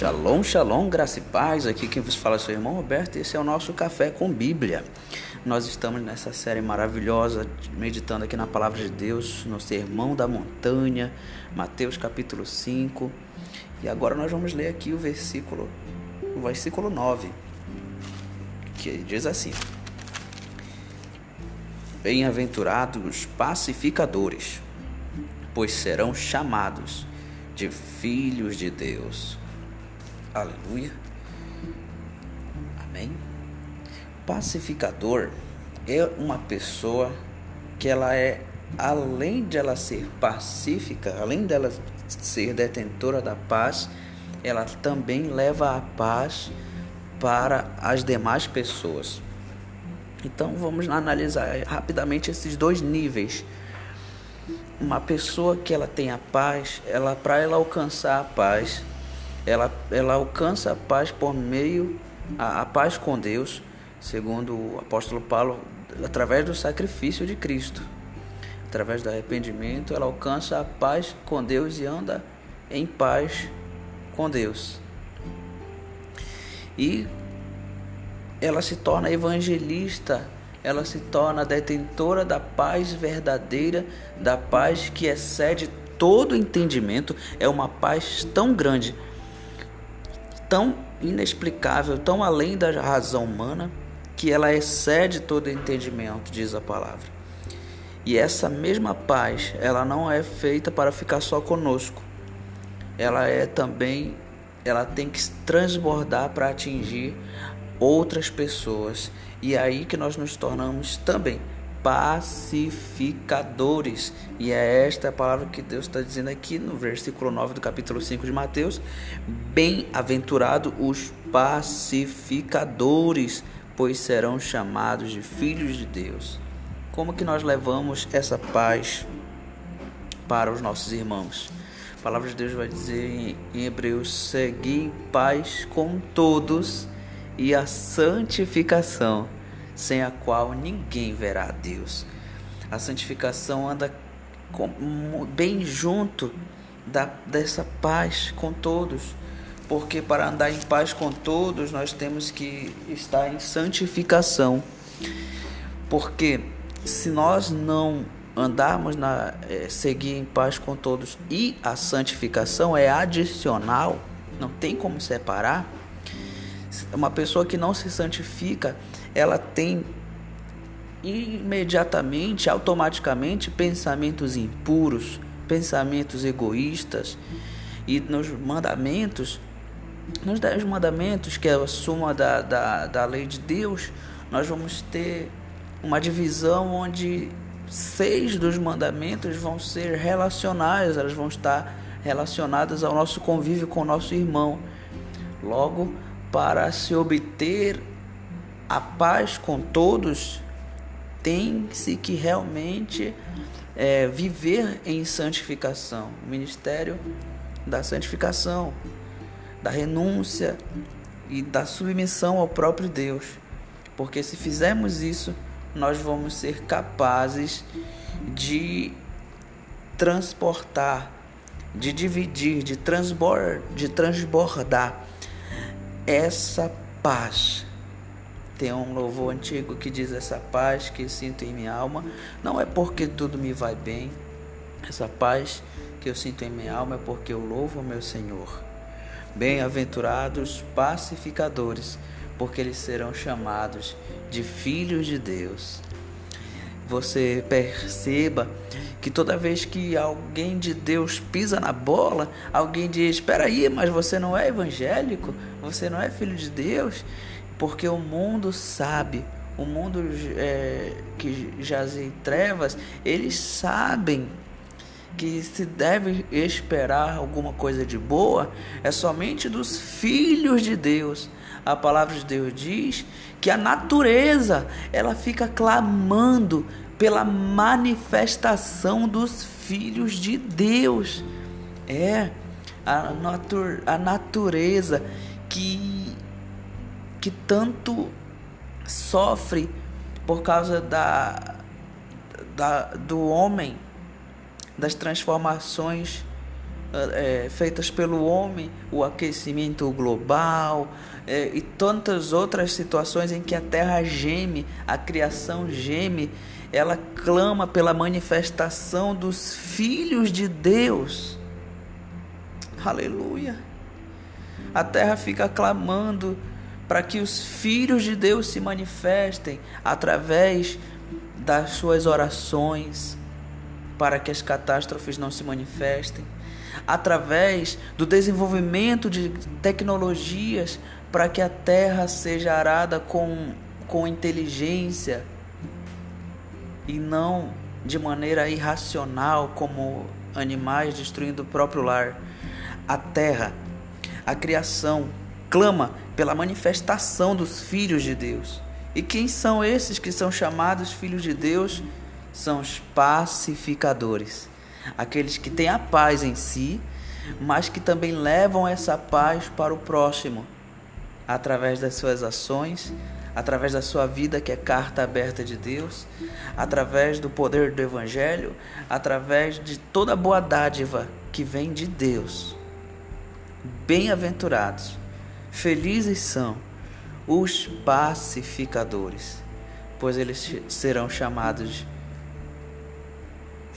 Shalom, shalom, graça e paz. Aqui quem vos fala é seu irmão Roberto esse é o nosso Café com Bíblia. Nós estamos nessa série maravilhosa, meditando aqui na Palavra de Deus, no Sermão da Montanha, Mateus capítulo 5. E agora nós vamos ler aqui o versículo, o versículo 9, que diz assim: Bem-aventurados os pacificadores, pois serão chamados de filhos de Deus. Aleluia. Amém. Pacificador é uma pessoa que ela é além de ela ser pacífica, além dela ser detentora da paz, ela também leva a paz para as demais pessoas. Então vamos analisar rapidamente esses dois níveis. Uma pessoa que ela tem a paz, ela para ela alcançar a paz, ela, ela alcança a paz por meio a, a paz com Deus, segundo o apóstolo Paulo, através do sacrifício de Cristo. Através do arrependimento, ela alcança a paz com Deus e anda em paz com Deus. E ela se torna evangelista, ela se torna detentora da paz verdadeira, da paz que excede todo entendimento, é uma paz tão grande tão inexplicável, tão além da razão humana, que ela excede todo entendimento, diz a palavra. E essa mesma paz, ela não é feita para ficar só conosco. Ela é também, ela tem que transbordar para atingir outras pessoas. E é aí que nós nos tornamos também pacificadores. E é esta palavra que Deus está dizendo aqui no versículo 9 do capítulo 5 de Mateus. Bem-aventurado os pacificadores, pois serão chamados de filhos de Deus. Como que nós levamos essa paz para os nossos irmãos? A palavra de Deus vai dizer em Hebreus: segui paz com todos e a santificação sem a qual ninguém verá a Deus. A santificação anda com, bem junto da, dessa paz com todos, porque para andar em paz com todos nós temos que estar em santificação. Porque se nós não andarmos na é, seguir em paz com todos e a santificação é adicional, não tem como separar. Uma pessoa que não se santifica, ela tem imediatamente, automaticamente pensamentos impuros, pensamentos egoístas. E nos mandamentos, nos dez mandamentos, que é a suma da, da, da lei de Deus, nós vamos ter uma divisão onde seis dos mandamentos vão ser relacionais, elas vão estar relacionadas ao nosso convívio com o nosso irmão. Logo, para se obter a paz com todos, tem-se que realmente é, viver em santificação o ministério da santificação, da renúncia e da submissão ao próprio Deus. Porque se fizermos isso, nós vamos ser capazes de transportar, de dividir, de, de transbordar essa paz tem um louvor antigo que diz: Essa paz que sinto em minha alma não é porque tudo me vai bem, essa paz que eu sinto em minha alma é porque eu louvo o meu Senhor. Bem-aventurados pacificadores, porque eles serão chamados de filhos de Deus. Você perceba que toda vez que alguém de Deus pisa na bola, alguém diz: Espera aí, mas você não é evangélico? Você não é filho de Deus? porque o mundo sabe, o mundo é, que jaz em trevas, eles sabem que se deve esperar alguma coisa de boa é somente dos filhos de Deus. A palavra de Deus diz que a natureza ela fica clamando pela manifestação dos filhos de Deus. É a, natur, a natureza que que tanto sofre por causa da, da, do homem, das transformações é, feitas pelo homem, o aquecimento global é, e tantas outras situações em que a terra geme, a criação geme, ela clama pela manifestação dos filhos de Deus. Aleluia. A terra fica clamando para que os filhos de Deus se manifestem através das suas orações, para que as catástrofes não se manifestem, através do desenvolvimento de tecnologias para que a terra seja arada com, com inteligência e não de maneira irracional, como animais destruindo o próprio lar. A terra, a criação, clama pela manifestação dos filhos de Deus. E quem são esses que são chamados filhos de Deus? São os pacificadores, aqueles que têm a paz em si, mas que também levam essa paz para o próximo, através das suas ações, através da sua vida, que é carta aberta de Deus, através do poder do Evangelho, através de toda boa dádiva que vem de Deus. Bem-aventurados, felizes são os pacificadores, pois eles serão chamados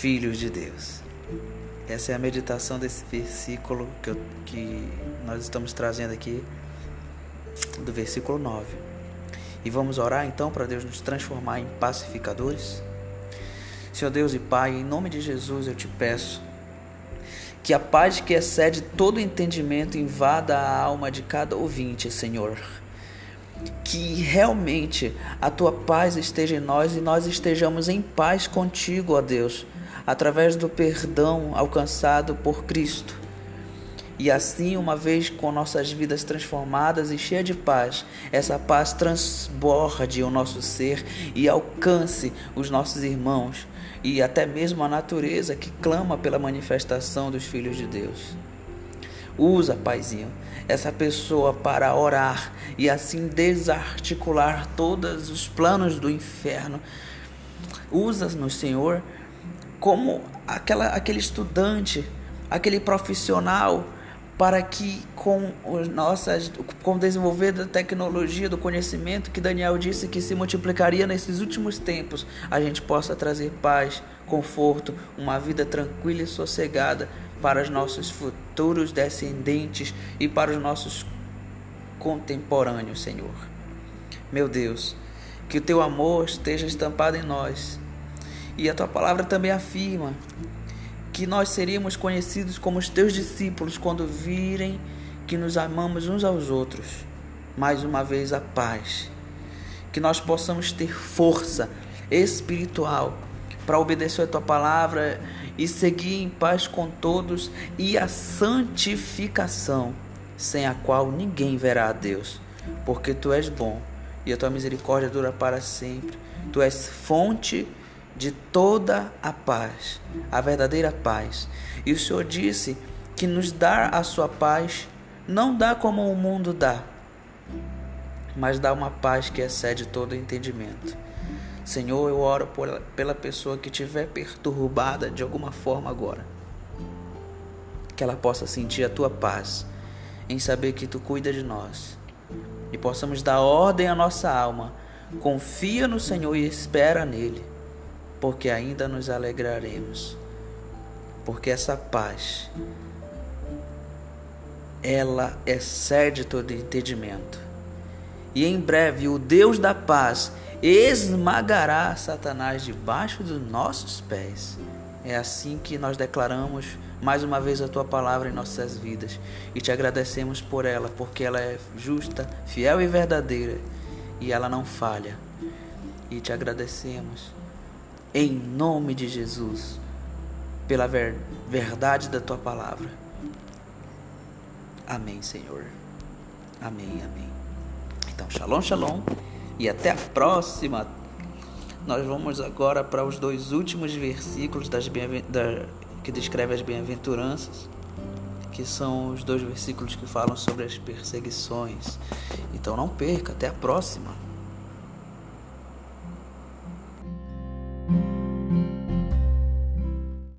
filhos de Deus. Essa é a meditação desse versículo que, eu, que nós estamos trazendo aqui, do versículo 9. E vamos orar então para Deus nos transformar em pacificadores? Senhor Deus e Pai, em nome de Jesus eu te peço que a paz que excede todo entendimento invada a alma de cada ouvinte, Senhor que realmente a tua paz esteja em nós e nós estejamos em paz contigo, ó Deus, através do perdão alcançado por Cristo. E assim, uma vez com nossas vidas transformadas e cheias de paz, essa paz transborde o nosso ser e alcance os nossos irmãos e até mesmo a natureza que clama pela manifestação dos filhos de Deus. Usa, Paizinho, essa pessoa para orar e assim desarticular todos os planos do inferno. Usa-nos, Senhor, como aquela, aquele estudante, aquele profissional, para que com os nossas, com o desenvolver da tecnologia, do conhecimento que Daniel disse que se multiplicaria nesses últimos tempos, a gente possa trazer paz, conforto, uma vida tranquila e sossegada para os nossos futuros descendentes e para os nossos contemporâneos, Senhor. Meu Deus, que o teu amor esteja estampado em nós. E a tua palavra também afirma que nós seríamos conhecidos como os teus discípulos quando virem que nos amamos uns aos outros. Mais uma vez, a paz. Que nós possamos ter força espiritual para obedecer a tua palavra e seguir em paz com todos e a santificação, sem a qual ninguém verá a Deus, porque tu és bom e a tua misericórdia dura para sempre. Tu és fonte de toda a paz, a verdadeira paz. E o Senhor disse que nos dá a sua paz não dá como o mundo dá, mas dá uma paz que excede todo entendimento. Senhor, eu oro por, pela pessoa que estiver perturbada de alguma forma agora. Que ela possa sentir a tua paz em saber que tu cuida de nós. E possamos dar ordem à nossa alma. Confia no Senhor e espera nele, porque ainda nos alegraremos. Porque essa paz ela excede todo entendimento. E em breve o Deus da paz esmagará Satanás debaixo dos nossos pés. É assim que nós declaramos mais uma vez a tua palavra em nossas vidas e te agradecemos por ela, porque ela é justa, fiel e verdadeira e ela não falha. E te agradecemos em nome de Jesus pela ver verdade da tua palavra. Amém, Senhor. Amém, amém. Então, shalom, shalom e até a próxima. Nós vamos agora para os dois últimos versículos das da, que descreve as bem-aventuranças, que são os dois versículos que falam sobre as perseguições. Então não perca, até a próxima.